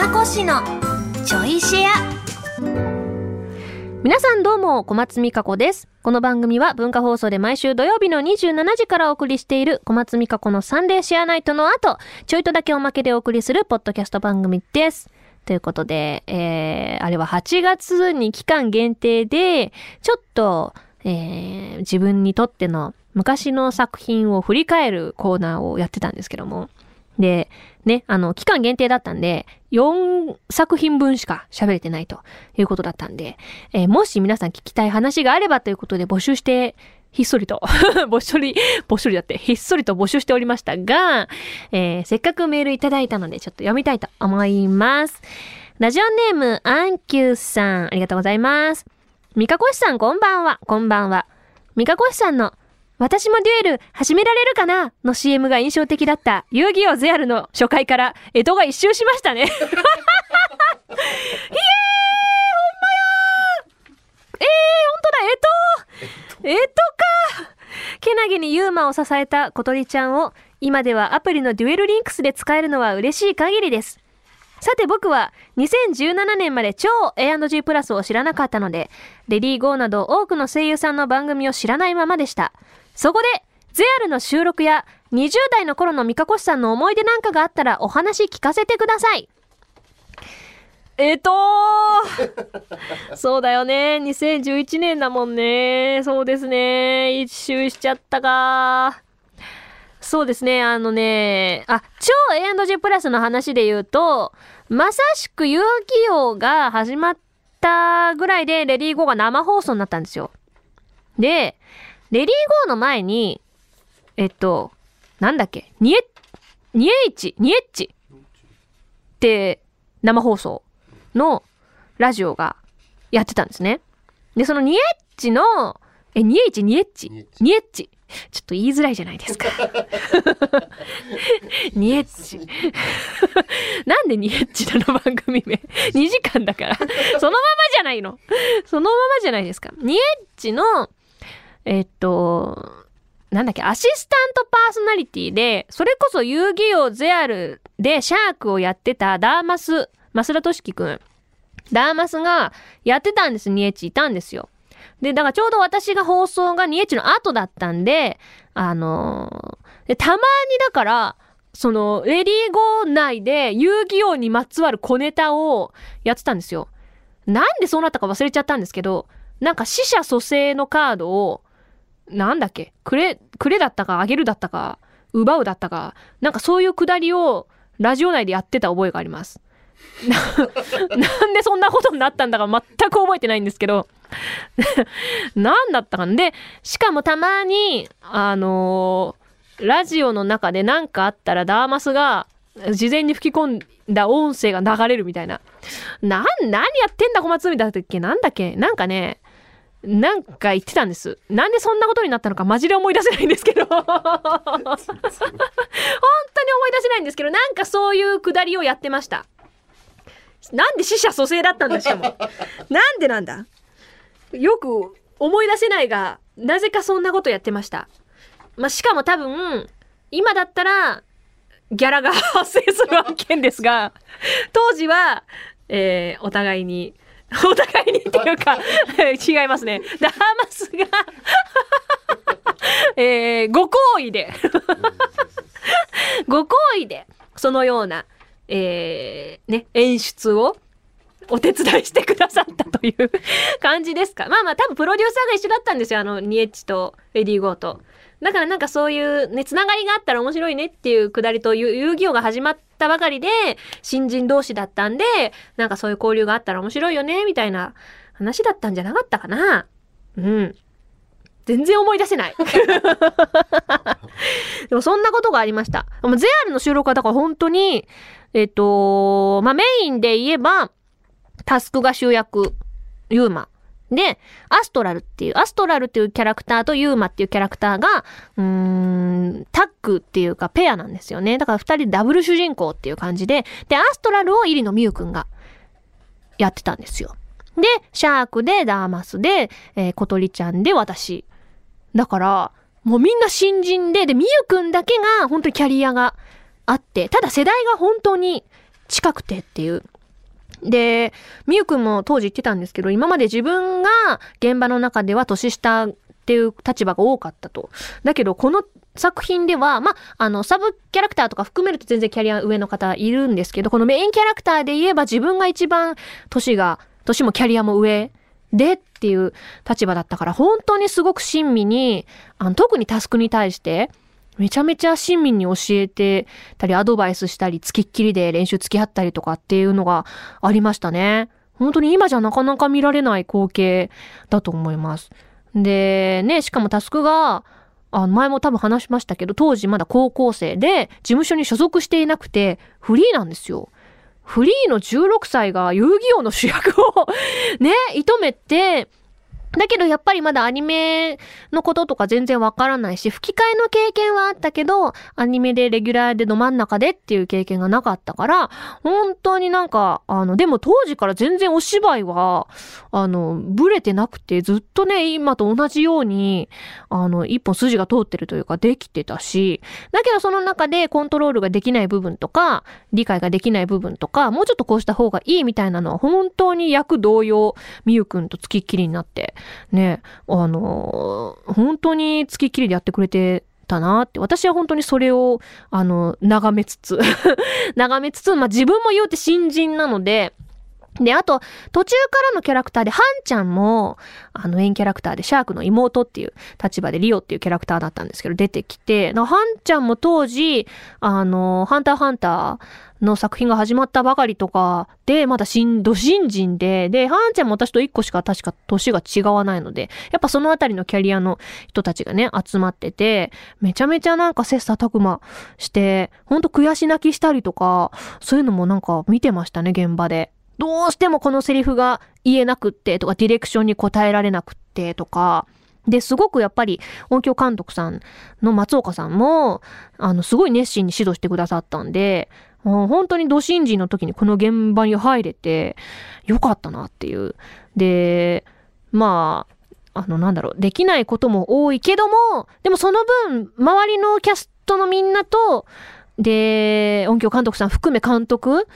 かこのちょいシェア皆さんどうも、小松美香子です。この番組は文化放送で毎週土曜日の27時からお送りしている小松美香子のサンデーシェアナイトの後、ちょいとだけおまけでお送りするポッドキャスト番組です。ということで、えー、あれは8月に期間限定で、ちょっと、えー、自分にとっての昔の作品を振り返るコーナーをやってたんですけども、で、ね、あの、期間限定だったんで、4作品分しか喋れてないということだったんで、えーもし皆さん聞きたい話があればということで募集して、ひっそりと、ぼっそり、ぼっそりだって、ひっそりと募集しておりましたが、えーせっかくメールいただいたので、ちょっと読みたいと思います。ラジオネーム、アンキューさん、ありがとうございます。ミカコシさん、こんばんは、こんばんは。ミカコシさんの、私もデュエル始められるかな？の CM が印象的だった遊戯王ゼアルの初回から、江戸が一周しましたね。イエーほんまやーえー、ほんとだ、えとえとかけなげにユーマを支えた小鳥ちゃんを、今ではアプリのデュエルリンクスで使えるのは嬉しい限りです。さて僕は2017年まで超 A&G プラスを知らなかったので、レディーゴーなど多くの声優さんの番組を知らないままでした。そこで、ゼアルの収録や20代の頃のミカコシさんの思い出なんかがあったらお話聞かせてください。えっと そうだよね。2011年だもんね。そうですね。一周しちゃったか。そうですね。あのね、あ、超 A&G プラスの話で言うと、まさしく遊戯王が始まったぐらいでレディーゴーが生放送になったんですよ。で、レディーゴーの前に、えっと、なんだっけ、ニエ、ニエイチ、ニエッチって生放送のラジオがやってたんですね。で、そのニエッチの、え、ニエイチニエッチ？ニエッチ。ちょっと言いづらいじゃないですか。ニエッチ。なんでニエッチなの番組名？2時間だから。そのままじゃないの。そのままじゃないですか。ニエッチの、えっと、なんだっけ、アシスタントパーソナリティで、それこそ遊戯王ゼアルでシャークをやってたダーマス、増田俊樹くん。ダーマスがやってたんです、ニエチいたんですよ。で、だからちょうど私が放送がニエチの後だったんで、あのーでたまにだから、その、レディーゴー内で遊戯王にまつわる小ネタをやってたんですよ。なんでそうなったか忘れちゃったんですけど、なんか死者蘇生のカードを、なんだっけ、くれ、くれだったか、あげるだったか、奪うだったか、なんかそういうくだりをラジオ内でやってた覚えがあります。なんでそんなことになったんだか全く覚えてないんですけど、なんだったかな？で、しかもたまに、あのーラジオの中で何かあったらダーマスが事前に吹き込んだ音声が流れるみたいな。なん、何やってんだ小松みたいだったっけなんだっけ？なんかね、なんか言ってたんです。なんでそんなことになったのかマジで思い出せないんですけど。本当に思い出せないんですけど、なんかそういうくだりをやってました。なんで死者蘇生だったんだしかも。なんでなんだよく思い出せないが、なぜかそんなことやってました。まあ、しかも多分、今だったら、ギャラが発生する案件ですが、当時は、えーお互いに、お互いにっていうか、違いますね。ダーマスが、えーご好意で、ご好意で、そのような、えーね、演出を、お手伝いしてくださったという感じですか。まあまあ多分プロデューサーが一緒だったんですよ。あの、ニエッチとレディーゴーと。だからなんかそういうね、つながりがあったら面白いねっていうくだりと遊遊戯王が始まったばかりで、新人同士だったんで、なんかそういう交流があったら面白いよね、みたいな話だったんじゃなかったかな。うん。全然思い出せない。でもそんなことがありました。もうゼアルの収録はだから本当に、えっと、まあメインで言えば、タスクが主役、ユーマ。で、アストラルっていう、アストラルっていうキャラクターとユーマっていうキャラクターが、うーん、タッグっていうかペアなんですよね。だから二人ダブル主人公っていう感じで、で、アストラルをイリのミュウくんがやってたんですよ。で、シャークでダーマスで、えー、小鳥ちゃんで私。だから、もうみんな新人で、で、ミユくんだけが本当にキャリアがあって、ただ世代が本当に近くてっていう。で、みゆくんも当時言ってたんですけど、今まで自分が現場の中では年下っていう立場が多かったと。だけど、この作品では、まあ、あの、サブキャラクターとか含めると全然キャリア上の方いるんですけど、このメインキャラクターで言えば自分が一番年が、年もキャリアも上でっていう立場だったから、本当にすごく親身に、あの、特にタスクに対して、めちゃめちゃ親身に教えてたり、アドバイスしたり、付きっきりで練習付き合ったりとかっていうのがありましたね。本当に今じゃなかなか見られない光景だと思います。で、ね、しかもタスクが、あ前も多分話しましたけど、当時まだ高校生で、事務所に所属していなくて、フリーなんですよ。フリーの16歳が遊戯王の主役を ね、射止めて、だけどやっぱりまだアニメのこととか全然わからないし、吹き替えの経験はあったけど、アニメでレギュラーでど真ん中でっていう経験がなかったから、本当になんか、あの、でも当時から全然お芝居は、あの、ブレてなくて、ずっとね、今と同じように、あの、一本筋が通ってるというかできてたし、だけどその中でコントロールができない部分とか、理解ができない部分とか、もうちょっとこうした方がいいみたいなのは本当に役同様、みゆくんとつきっきりになって、ね、あの、本当に付きっきりでやってくれてたなって。私は本当にそれを、あの、眺めつつ 眺めつつ、まあ、自分も言うて新人なので、で、あと、途中からのキャラクターで、ハンちゃんも、あの、エンキャラクターで、シャークの妹っていう立場で、リオっていうキャラクターだったんですけど、出てきて、ハンちゃんも当時、あの、ハンターハンターの作品が始まったばかりとかで、まだ新、ど新人で、で、ハンちゃんも私と1個しか確か年が違わないので、やっぱそのあたりのキャリアの人たちがね、集まってて、めちゃめちゃなんか切磋琢磨して、ほんと悔し泣きしたりとか、そういうのもなんか見てましたね、現場で。どうしてもこのセリフが言えなくってとか、ディレクションに答えられなくってとか、で、すごくやっぱり音響監督さんの松岡さんも、あの、すごい熱心に指導してくださったんで、もう本当に土新人の時にこの現場に入れて、よかったなっていう。で、まあ、あの、なんだろう、できないことも多いけども、でもその分、周りのキャストのみんなと、で、音響監督さん含め監督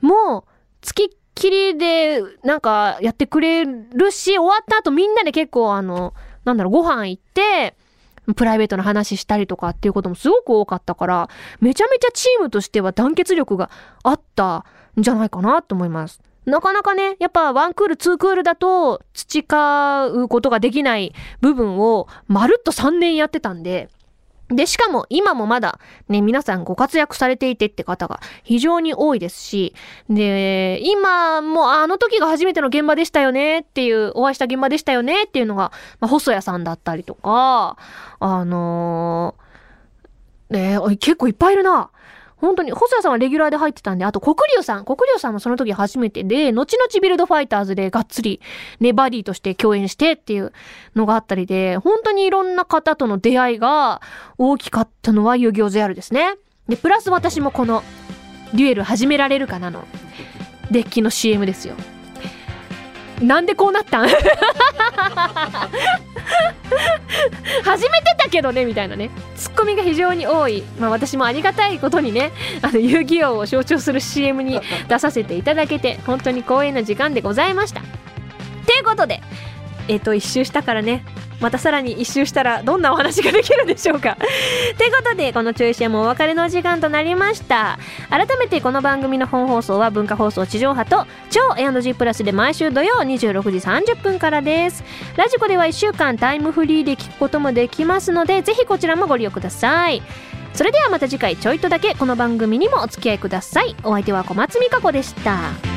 も、つきっきりでなんかやってくれるし、終わった後みんなで結構あの、なんだろう、ご飯行って、プライベートな話したりとかっていうこともすごく多かったから、めちゃめちゃチームとしては団結力があったんじゃないかなと思います。なかなかね、やっぱワンクール、ツークールだと培うことができない部分をまるっと3年やってたんで、で、しかも今もまだね、皆さんご活躍されていてって方が非常に多いですし、で、今もあの時が初めての現場でしたよねっていう、お会いした現場でしたよねっていうのが、まあ、細谷さんだったりとか、あのー、ね結構いっぱいいるな。本当に、細谷さんはレギュラーで入ってたんで、あと国竜さん、国竜さんもその時初めてで、後々ビルドファイターズでがっつり、ね、バディとして共演してっていうのがあったりで、本当にいろんな方との出会いが大きかったのは遊戯王ゼアルですね。で、プラス私もこの、デュエル始められるかなの、デッキの CM ですよ。なんでこうなったん？始めてたけどねみたいなね。ツッコミが非常に多い、まあ、私もありがたいことにねあの遊戯王を象徴する CM に出させていただけて本当に光栄な時間でございました。ということでえっ、と一周したからね。またさらに一周したらどんなお話ができるでしょうか。ということでこの「チョイシア」もお別れの時間となりました。改めてこの番組の本放送は文化放送地上波と超 A&G プラスで毎週土曜26時30分からです。ラジコでは1週間タイムフリーで聞くこともできますのでぜひこちらもご利用ください。それではまた次回ちょいとだけこの番組にもお付き合いください。お相手は小松美香子でした。